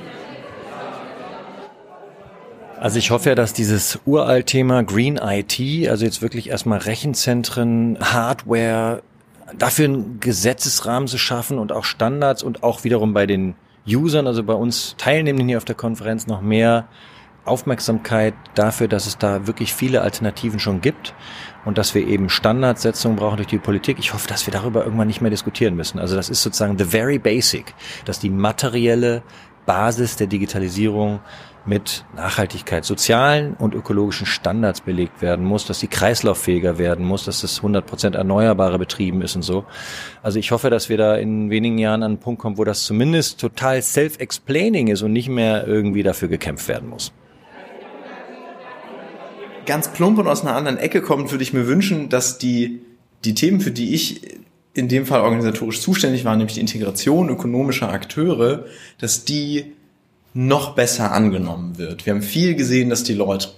Also ich hoffe ja, dass dieses Uralt-Thema Green IT, also jetzt wirklich erstmal Rechenzentren, Hardware, dafür einen Gesetzesrahmen zu schaffen und auch Standards und auch wiederum bei den Usern, also bei uns Teilnehmenden hier auf der Konferenz noch mehr Aufmerksamkeit dafür, dass es da wirklich viele Alternativen schon gibt und dass wir eben Standardsetzungen brauchen durch die Politik. Ich hoffe, dass wir darüber irgendwann nicht mehr diskutieren müssen. Also das ist sozusagen the very basic, dass die materielle Basis der Digitalisierung mit Nachhaltigkeit, sozialen und ökologischen Standards belegt werden muss, dass sie kreislauffähiger werden muss, dass das 100% erneuerbare betrieben ist und so. Also ich hoffe, dass wir da in wenigen Jahren an einen Punkt kommen, wo das zumindest total self-explaining ist und nicht mehr irgendwie dafür gekämpft werden muss. Ganz plump und aus einer anderen Ecke kommt, würde ich mir wünschen, dass die, die Themen, für die ich in dem Fall organisatorisch zuständig war, nämlich die Integration ökonomischer Akteure, dass die noch besser angenommen wird. Wir haben viel gesehen, dass die Leute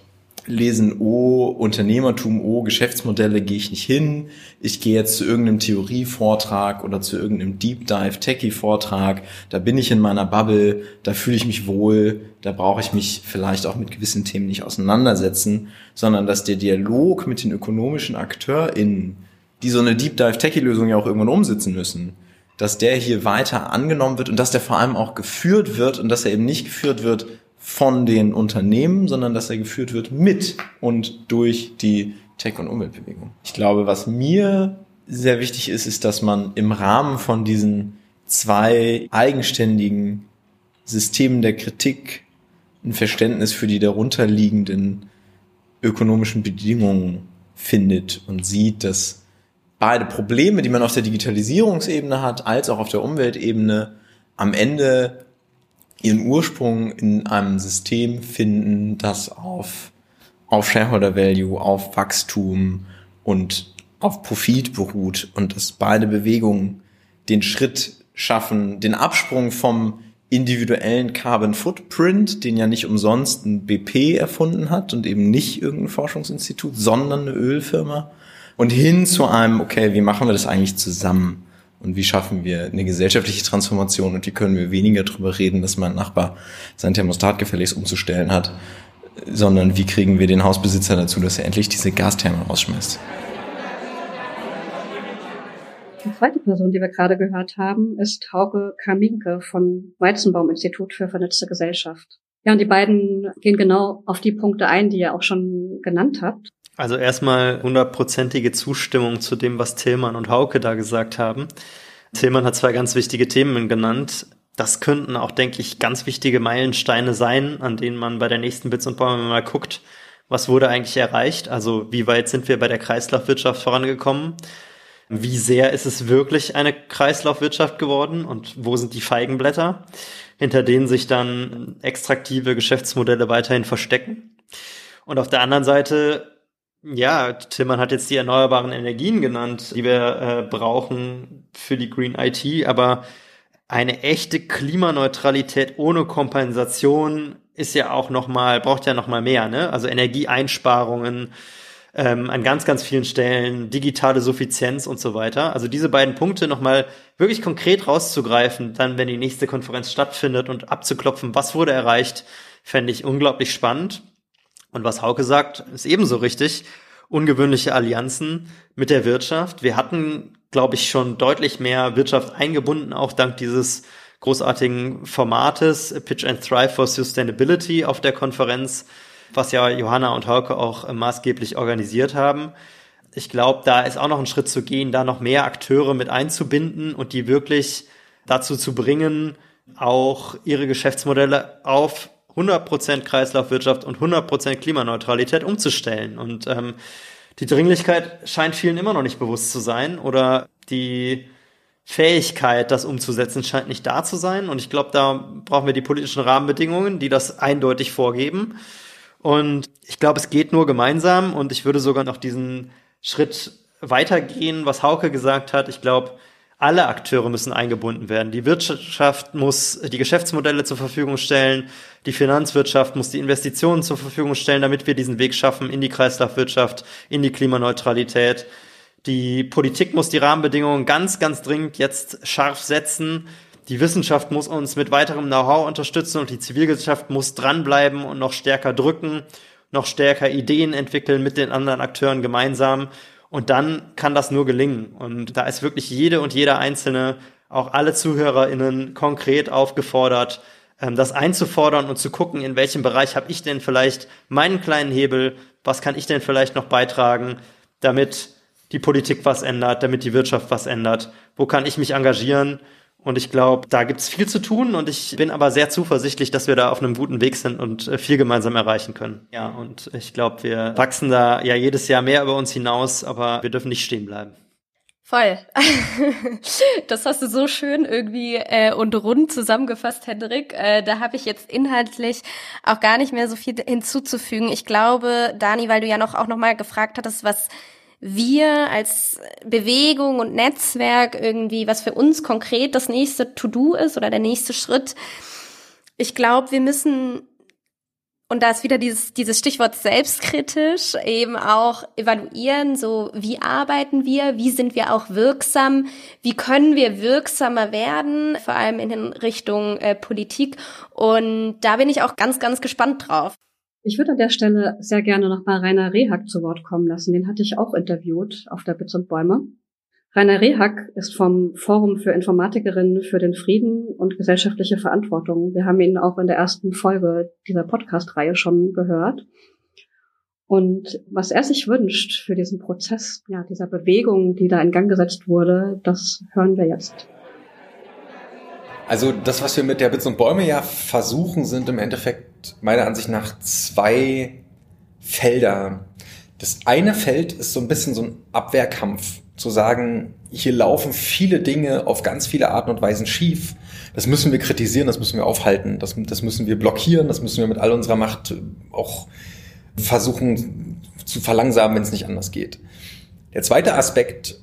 lesen, oh, Unternehmertum, oh, Geschäftsmodelle gehe ich nicht hin. Ich gehe jetzt zu irgendeinem Theorievortrag oder zu irgendeinem Deep Dive Techie Vortrag. Da bin ich in meiner Bubble, da fühle ich mich wohl, da brauche ich mich vielleicht auch mit gewissen Themen nicht auseinandersetzen, sondern dass der Dialog mit den ökonomischen AkteurInnen, die so eine Deep Dive Techie Lösung ja auch irgendwann umsetzen müssen, dass der hier weiter angenommen wird und dass der vor allem auch geführt wird und dass er eben nicht geführt wird von den Unternehmen, sondern dass er geführt wird mit und durch die Tech- und Umweltbewegung. Ich glaube, was mir sehr wichtig ist, ist, dass man im Rahmen von diesen zwei eigenständigen Systemen der Kritik ein Verständnis für die darunterliegenden ökonomischen Bedingungen findet und sieht, dass beide Probleme, die man auf der Digitalisierungsebene hat, als auch auf der Umweltebene, am Ende ihren Ursprung in einem System finden, das auf, auf Shareholder Value, auf Wachstum und auf Profit beruht und dass beide Bewegungen den Schritt schaffen, den Absprung vom individuellen Carbon Footprint, den ja nicht umsonst ein BP erfunden hat und eben nicht irgendein Forschungsinstitut, sondern eine Ölfirma, und hin zu einem, okay, wie machen wir das eigentlich zusammen? Und wie schaffen wir eine gesellschaftliche Transformation? Und wie können wir weniger darüber reden, dass mein Nachbar sein Thermostat gefälligst umzustellen hat, sondern wie kriegen wir den Hausbesitzer dazu, dass er endlich diese Gastherme rausschmeißt? Die zweite Person, die wir gerade gehört haben, ist Hauke Kaminke von Weizenbaum Institut für vernetzte Gesellschaft. Ja, und die beiden gehen genau auf die Punkte ein, die ihr auch schon genannt habt. Also erstmal hundertprozentige Zustimmung zu dem, was Tillmann und Hauke da gesagt haben. Tillmann hat zwei ganz wichtige Themen genannt. Das könnten auch, denke ich, ganz wichtige Meilensteine sein, an denen man bei der nächsten Bits und Bäume mal guckt, was wurde eigentlich erreicht? Also wie weit sind wir bei der Kreislaufwirtschaft vorangekommen? Wie sehr ist es wirklich eine Kreislaufwirtschaft geworden und wo sind die Feigenblätter, hinter denen sich dann extraktive Geschäftsmodelle weiterhin verstecken? Und auf der anderen Seite ja, Tillmann hat jetzt die erneuerbaren Energien genannt, die wir äh, brauchen für die Green IT, aber eine echte Klimaneutralität ohne Kompensation ist ja auch noch mal braucht ja noch mal mehr, ne? Also Energieeinsparungen ähm, an ganz ganz vielen Stellen, digitale Suffizienz und so weiter. Also diese beiden Punkte noch mal wirklich konkret rauszugreifen, dann wenn die nächste Konferenz stattfindet und abzuklopfen, was wurde erreicht, fände ich unglaublich spannend. Und was Hauke sagt, ist ebenso richtig. Ungewöhnliche Allianzen mit der Wirtschaft. Wir hatten, glaube ich, schon deutlich mehr Wirtschaft eingebunden, auch dank dieses großartigen Formates Pitch and Thrive for Sustainability auf der Konferenz, was ja Johanna und Hauke auch maßgeblich organisiert haben. Ich glaube, da ist auch noch ein Schritt zu gehen, da noch mehr Akteure mit einzubinden und die wirklich dazu zu bringen, auch ihre Geschäftsmodelle auf 100% Kreislaufwirtschaft und 100% Klimaneutralität umzustellen. Und ähm, die Dringlichkeit scheint vielen immer noch nicht bewusst zu sein oder die Fähigkeit, das umzusetzen, scheint nicht da zu sein. Und ich glaube, da brauchen wir die politischen Rahmenbedingungen, die das eindeutig vorgeben. Und ich glaube, es geht nur gemeinsam. Und ich würde sogar noch diesen Schritt weitergehen, was Hauke gesagt hat. Ich glaube, alle Akteure müssen eingebunden werden. Die Wirtschaft muss die Geschäftsmodelle zur Verfügung stellen, die Finanzwirtschaft muss die Investitionen zur Verfügung stellen, damit wir diesen Weg schaffen in die Kreislaufwirtschaft, in die Klimaneutralität. Die Politik muss die Rahmenbedingungen ganz, ganz dringend jetzt scharf setzen. Die Wissenschaft muss uns mit weiterem Know-how unterstützen und die Zivilgesellschaft muss dranbleiben und noch stärker drücken, noch stärker Ideen entwickeln mit den anderen Akteuren gemeinsam. Und dann kann das nur gelingen. Und da ist wirklich jede und jeder Einzelne, auch alle ZuhörerInnen konkret aufgefordert, ähm, das einzufordern und zu gucken, in welchem Bereich habe ich denn vielleicht meinen kleinen Hebel, was kann ich denn vielleicht noch beitragen, damit die Politik was ändert, damit die Wirtschaft was ändert, wo kann ich mich engagieren Und ich glaube, da gibt's viel zu tun und ich bin aber sehr zuversichtlich, dass wir da auf einem guten Weg sind und äh, viel gemeinsam erreichen können. Ja, und ich glaube, wir wachsen da ja jedes Jahr mehr über uns hinaus, aber wir dürfen nicht stehen bleiben. Voll. Das hast du so schön irgendwie äh, und rund zusammengefasst, Hendrik. Äh, da habe ich jetzt inhaltlich auch gar nicht mehr so viel hinzuzufügen. Ich glaube, Dani, weil du ja noch auch noch mal gefragt hattest, was wir als Bewegung und Netzwerk irgendwie, was für uns konkret das nächste To-Do ist oder der nächste Schritt. Ich glaube, wir müssen und da ist wieder dieses, dieses Stichwort selbstkritisch, eben auch evaluieren, so wie arbeiten wir, wie sind wir auch wirksam, wie können wir wirksamer werden, vor allem in Richtung äh, Politik. Und da bin ich auch ganz, ganz gespannt drauf. Ich würde an der Stelle sehr gerne noch mal Rainer Rehak zu Wort kommen lassen. Den hatte ich auch interviewt auf der Bits und Bäume. Rainer Rehak ist vom Forum für Informatikerinnen für den Frieden und gesellschaftliche Verantwortung. Wir haben ihn auch in der ersten Folge dieser Podcast-Reihe schon gehört. Und was er sich wünscht für diesen Prozess, ja, dieser Bewegung, die da in Gang gesetzt wurde, das hören wir jetzt. Also das, was wir mit der Bits und Bäume ja versuchen, sind im Endeffekt meiner Ansicht nach zwei Felder. Das eine Feld ist so ein bisschen so ein Abwehrkampf, zu sagen, hier laufen viele Dinge auf ganz viele Arten und Weisen schief. Das müssen wir kritisieren, das müssen wir aufhalten, das, das müssen wir blockieren, das müssen wir mit all unserer Macht auch versuchen zu verlangsamen, wenn es nicht anders geht. Der zweite Aspekt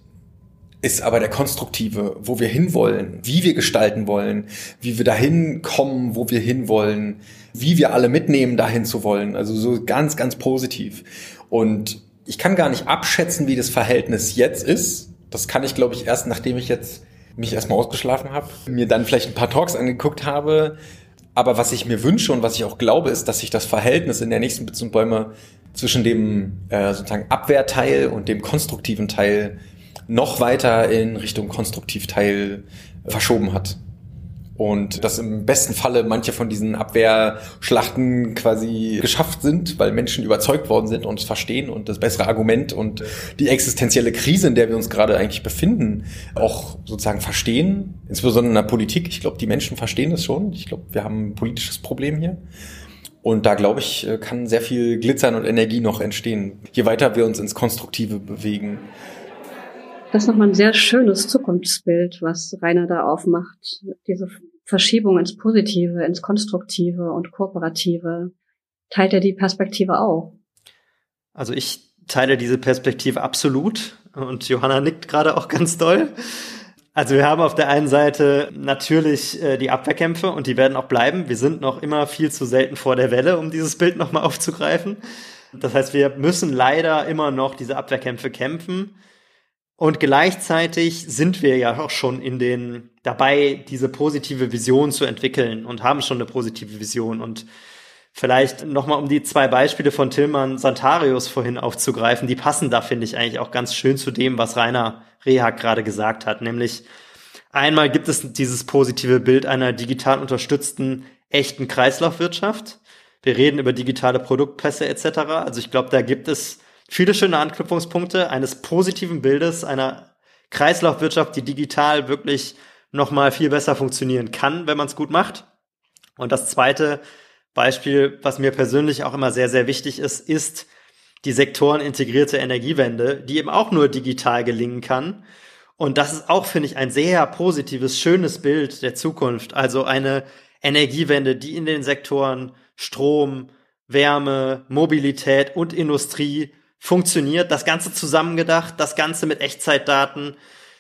ist aber der konstruktive, wo wir hinwollen, wie wir gestalten wollen, wie wir dahin kommen, wo wir hinwollen, wie wir alle mitnehmen, dahin zu wollen. Also so ganz, ganz positiv. Und ich kann gar nicht abschätzen, wie das Verhältnis jetzt ist. Das kann ich, glaube ich, erst nachdem ich jetzt mich erstmal ausgeschlafen habe, mir dann vielleicht ein paar Talks angeguckt habe. Aber was ich mir wünsche und was ich auch glaube, ist, dass sich das Verhältnis in der nächsten Bäume zwischen dem äh, sozusagen Abwehrteil und dem konstruktiven Teil noch weiter in Richtung Konstruktivteil verschoben hat. Und dass im besten Falle manche von diesen Abwehrschlachten quasi geschafft sind, weil Menschen überzeugt worden sind und es verstehen und das bessere Argument und die existenzielle Krise, in der wir uns gerade eigentlich befinden, auch sozusagen verstehen. Insbesondere in der Politik. Ich glaube, die Menschen verstehen das schon. Ich glaube, wir haben ein politisches Problem hier. Und da, glaube ich, kann sehr viel Glitzern und Energie noch entstehen, je weiter wir uns ins Konstruktive bewegen. Das ist nochmal ein sehr schönes Zukunftsbild, was Rainer da aufmacht. Diese Verschiebung ins Positive, ins Konstruktive und Kooperative. Teilt er die Perspektive auch? Also ich teile diese Perspektive absolut und Johanna nickt gerade auch ganz doll. Also wir haben auf der einen Seite natürlich äh, die Abwehrkämpfe und die werden auch bleiben. Wir sind noch immer viel zu selten vor der Welle, um dieses Bild nochmal aufzugreifen. Das heißt, wir müssen leider immer noch diese Abwehrkämpfe kämpfen. Und gleichzeitig sind wir ja auch schon in den dabei, diese positive Vision zu entwickeln und haben schon eine positive Vision. Und vielleicht nochmal, um die zwei Beispiele von Tillmann Santarius vorhin aufzugreifen, die passen da, finde ich, eigentlich auch ganz schön zu dem, was Rainer Rehag gerade gesagt hat. Nämlich einmal gibt es dieses positive Bild einer digital unterstützten echten Kreislaufwirtschaft. Wir reden über digitale Produktpässe etc. Also ich glaube, da gibt es viele schöne Anknüpfungspunkte eines positiven Bildes einer Kreislaufwirtschaft, die digital wirklich noch mal viel besser funktionieren kann, wenn man es gut macht. Und das zweite Beispiel, was mir persönlich auch immer sehr, sehr wichtig ist, ist die sektorenintegrierte Energiewende, die eben auch nur digital gelingen kann. Und das ist auch, finde ich, ein sehr positives, schönes Bild der Zukunft. Also eine Energiewende, die in den Sektoren Strom, Wärme, Mobilität und Industrie funktioniert. Das Ganze zusammengedacht, das Ganze mit Echtzeitdaten,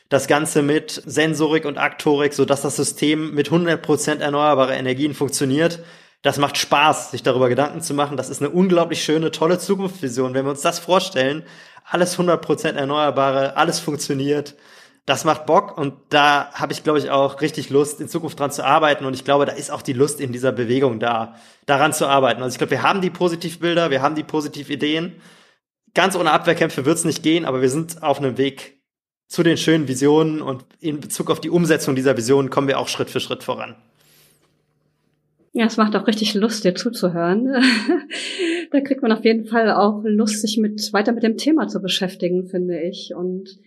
das Ganze mit Sensorik und Aktorik, so dass das System mit 100% erneuerbare Energien funktioniert. Das macht Spaß, sich darüber Gedanken zu machen. Das ist eine unglaublich schöne, tolle Zukunftsvision. Wenn wir uns das vorstellen, alles 100% erneuerbare, alles funktioniert, das macht Bock und da habe ich, glaube ich, auch richtig Lust, in Zukunft dran zu arbeiten und ich glaube, da ist auch die Lust in dieser Bewegung da, daran zu arbeiten. Also ich glaube, wir haben die Positivbilder, wir haben die Positivideen ganz ohne Abwehrkämpfe wird es nicht gehen, aber wir sind auf einem Weg zu den schönen Visionen und in Bezug auf die Umsetzung dieser Visionen kommen wir auch Schritt für Schritt voran. Ja, es macht auch richtig Lust, dir zuzuhören. da kriegt man auf jeden Fall auch Lust, sich mit weiter mit dem Thema zu beschäftigen, finde ich. Und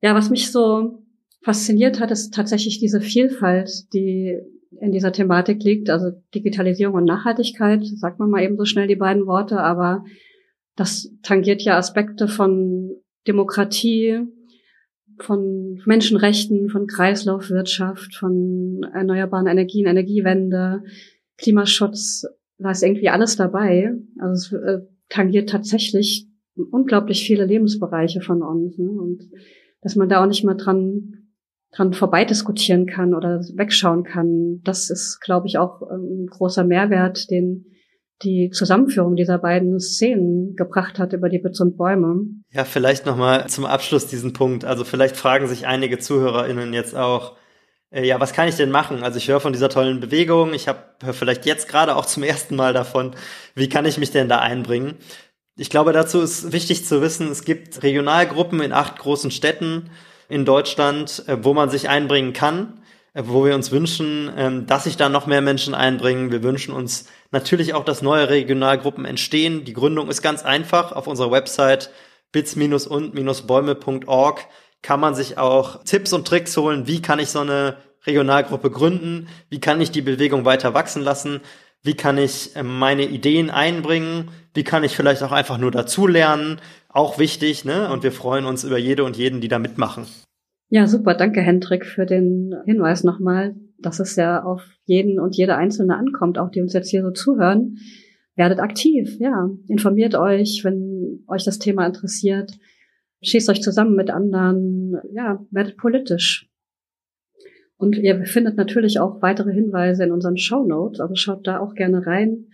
ja, was mich so fasziniert hat, ist tatsächlich diese Vielfalt, die in dieser Thematik liegt. Also Digitalisierung und Nachhaltigkeit, sagt man mal eben so schnell die beiden Worte, aber das tangiert ja Aspekte von Demokratie, von Menschenrechten, von Kreislaufwirtschaft, von erneuerbaren Energien, Energiewende, Klimaschutz, da ist irgendwie alles dabei. Also es äh, tangiert tatsächlich unglaublich viele Lebensbereiche von uns. Ne? Und dass man da auch nicht mal dran dran vorbeidiskutieren kann oder wegschauen kann, das ist, glaube ich, auch ähm, ein großer Mehrwert, den die Zusammenführung dieser beiden Szenen gebracht hat über die Bits und Bäume. Ja, vielleicht nochmal zum Abschluss diesen Punkt. Also vielleicht fragen sich einige ZuhörerInnen jetzt auch, äh, ja, was kann ich denn machen? Also ich höre von dieser tollen Bewegung, ich habe vielleicht jetzt gerade auch zum ersten Mal davon, wie kann ich mich denn da einbringen? Ich glaube, dazu ist wichtig zu wissen, es gibt Regionalgruppen in acht großen Städten in Deutschland, äh, wo man sich einbringen kann, wo wir uns wünschen, ähm, dass sich da noch mehr Menschen einbringen. Wir wünschen uns natürlich auch, dass neue Regionalgruppen entstehen. Die Gründung ist ganz einfach. Auf unserer Website bits-und-bäume.org kann man sich auch Tipps und Tricks holen. Wie kann ich so eine Regionalgruppe gründen? Wie kann ich die Bewegung weiter wachsen lassen? Wie kann ich äh, meine Ideen einbringen? Wie kann ich vielleicht auch einfach nur dazulernen? Auch wichtig, ne? Und wir freuen uns über jede und jeden, die da mitmachen. Ja, super. Danke, Hendrik, für den Hinweis nochmal, dass es ja auf jeden und jede Einzelne ankommt, auch die uns jetzt hier so zuhören. Werdet aktiv, ja. Informiert euch, wenn euch das Thema interessiert. Schießt euch zusammen mit anderen, ja, werdet politisch. Und ihr findet natürlich auch weitere Hinweise in unseren Show Notes, also schaut da auch gerne rein.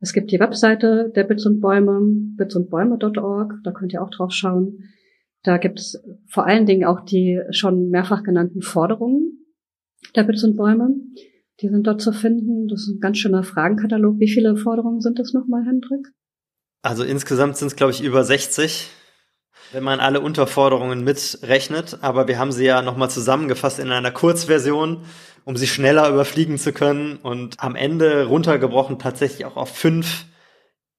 Es gibt die Webseite der Bits und Bäume, bitsundbäume.org, da könnt ihr auch drauf schauen. Da gibt es vor allen Dingen auch die schon mehrfach genannten Forderungen der Bits und Bäume. Die sind dort zu finden. Das ist ein ganz schöner Fragenkatalog. Wie viele Forderungen sind das nochmal, Hendrik? Also insgesamt sind es, glaube ich, über 60 wenn man alle Unterforderungen mitrechnet. Aber wir haben sie ja nochmal zusammengefasst in einer Kurzversion, um sie schneller überfliegen zu können und am Ende runtergebrochen tatsächlich auch auf fünf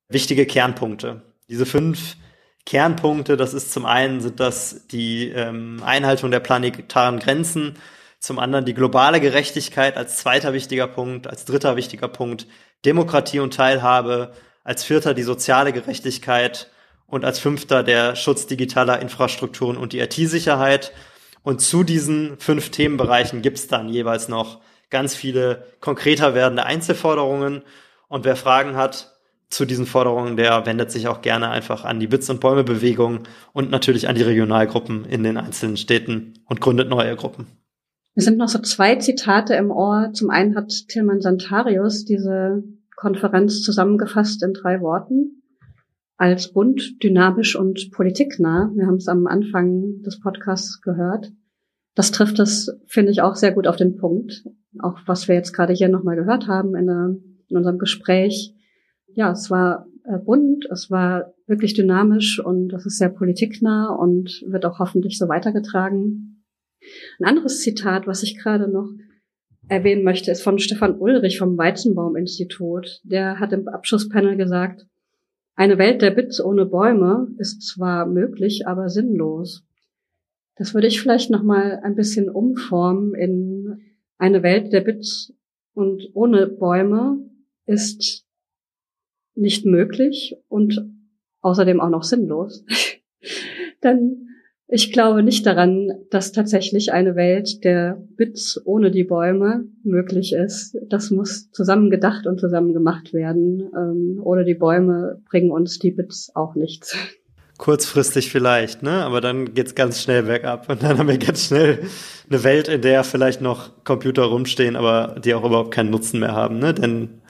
wichtige Kernpunkte. Diese fünf Kernpunkte, das ist zum einen sind das die ähm, Einhaltung der planetaren Grenzen, zum anderen die globale Gerechtigkeit als zweiter wichtiger Punkt, als dritter wichtiger Punkt Demokratie und Teilhabe, als vierter die soziale Gerechtigkeit und als fünfter der Schutz digitaler Infrastrukturen und die IT-Sicherheit. Und zu diesen fünf Themenbereichen gibt's dann jeweils noch ganz viele konkreter werdende Einzelforderungen. Und wer Fragen hat zu diesen Forderungen, der wendet sich auch gerne einfach an die Bits- und Bäume-Bewegung und natürlich an die Regionalgruppen in den einzelnen Städten und gründet neue Gruppen. Wir sind noch so zwei Zitate im Ohr. Zum einen hat Tilman Santarius diese Konferenz zusammengefasst in drei Worten als bunt, dynamisch und politiknah. Wir haben es am Anfang des Podcasts gehört. Das trifft es, finde ich, auch sehr gut auf den Punkt. Auch was wir jetzt gerade hier nochmal gehört haben in, in, unserem Gespräch. Ja, es war äh, bunt, es war wirklich dynamisch und es ist sehr politiknah und wird auch hoffentlich so weitergetragen. Ein anderes Zitat, was ich gerade noch erwähnen möchte, ist von Stefan Ulrich vom Weizenbaum-Institut. Der hat im Abschlusspanel gesagt, eine Welt der Bits ohne Bäume ist zwar möglich, aber sinnlos. Das würde ich vielleicht noch mal ein bisschen umformen in eine Welt der Bits und ohne Bäume ist nicht möglich und außerdem auch noch sinnlos. Denn ich glaube nicht daran, dass tatsächlich eine Welt der Bits ohne die Bäume möglich ist. Das muss zusammen gedacht und zusammen gemacht werden. Ähm, ohne die Bäume bringen uns die Bits auch nichts. Kurzfristig vielleicht, ne? Aber dann geht's ganz schnell bergab und dann haben wir ganz schnell eine Welt, in der vielleicht noch Computer rumstehen, aber die auch überhaupt keinen Nutzen mehr haben, ne? Denn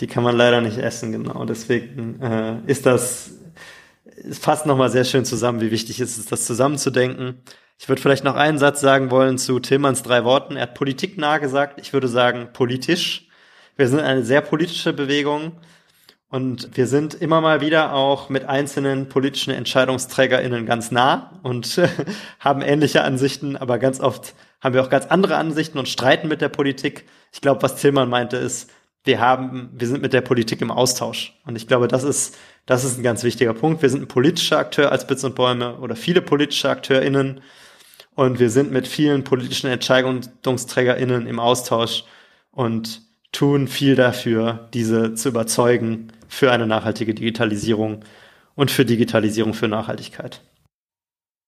die kann man leider nicht essen, genau. Deswegen äh, ist das es fasst nochmal sehr schön zusammen, wie wichtig es ist, das zusammenzudenken. Ich würde vielleicht noch einen Satz sagen wollen zu Tillmanns drei Worten. Er hat Politik nah gesagt. Ich würde sagen politisch. Wir sind eine sehr politische Bewegung und wir sind immer mal wieder auch mit einzelnen politischen EntscheidungsträgerInnen ganz nah und haben ähnliche Ansichten, aber ganz oft haben wir auch ganz andere Ansichten und streiten mit der Politik. Ich glaube, was Tillmann meinte, ist, wir haben, wir sind mit der Politik im Austausch. Und ich glaube, das ist, das ist ein ganz wichtiger Punkt. Wir sind ein politischer Akteur als Bits und Bäume oder viele politische AkteurInnen. Und wir sind mit vielen politischen EntscheidungsträgerInnen im Austausch und tun viel dafür, diese zu überzeugen für eine nachhaltige Digitalisierung und für Digitalisierung für Nachhaltigkeit.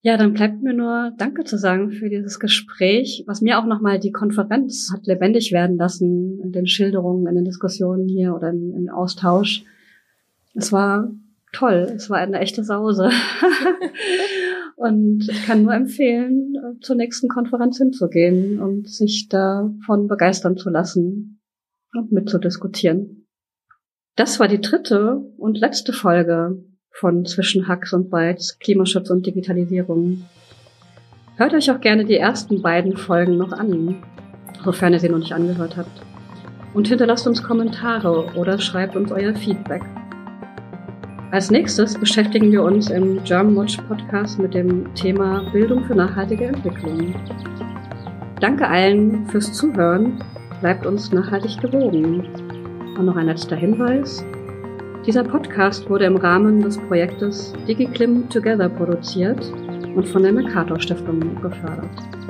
Ja, dann bleibt mir nur Danke zu sagen für dieses Gespräch, was mir auch nochmal die Konferenz hat lebendig werden lassen in den Schilderungen, in den Diskussionen hier oder im, im Austausch. Es war toll, es war eine echte Sause. und ich kann nur empfehlen, zur nächsten Konferenz hinzugehen und sich davon begeistern zu lassen und mitzudiskutieren. Das war die dritte und letzte Folge von Zwischen Hacks und Bytes, Klimaschutz und Digitalisierung. Hört euch auch gerne die ersten beiden Folgen noch an, sofern ihr sie noch nicht angehört habt. Und hinterlasst uns Kommentare oder schreibt uns euer Feedback. Als nächstes beschäftigen wir uns im German Watch Podcast mit dem Thema Bildung für nachhaltige Entwicklung. Danke allen fürs Zuhören. Bleibt uns nachhaltig gewogen. Und noch ein letzter Hinweis. Dieser Podcast wurde im Rahmen des Projektes DigiClim Together produziert und von der Mercator Stiftung gefördert.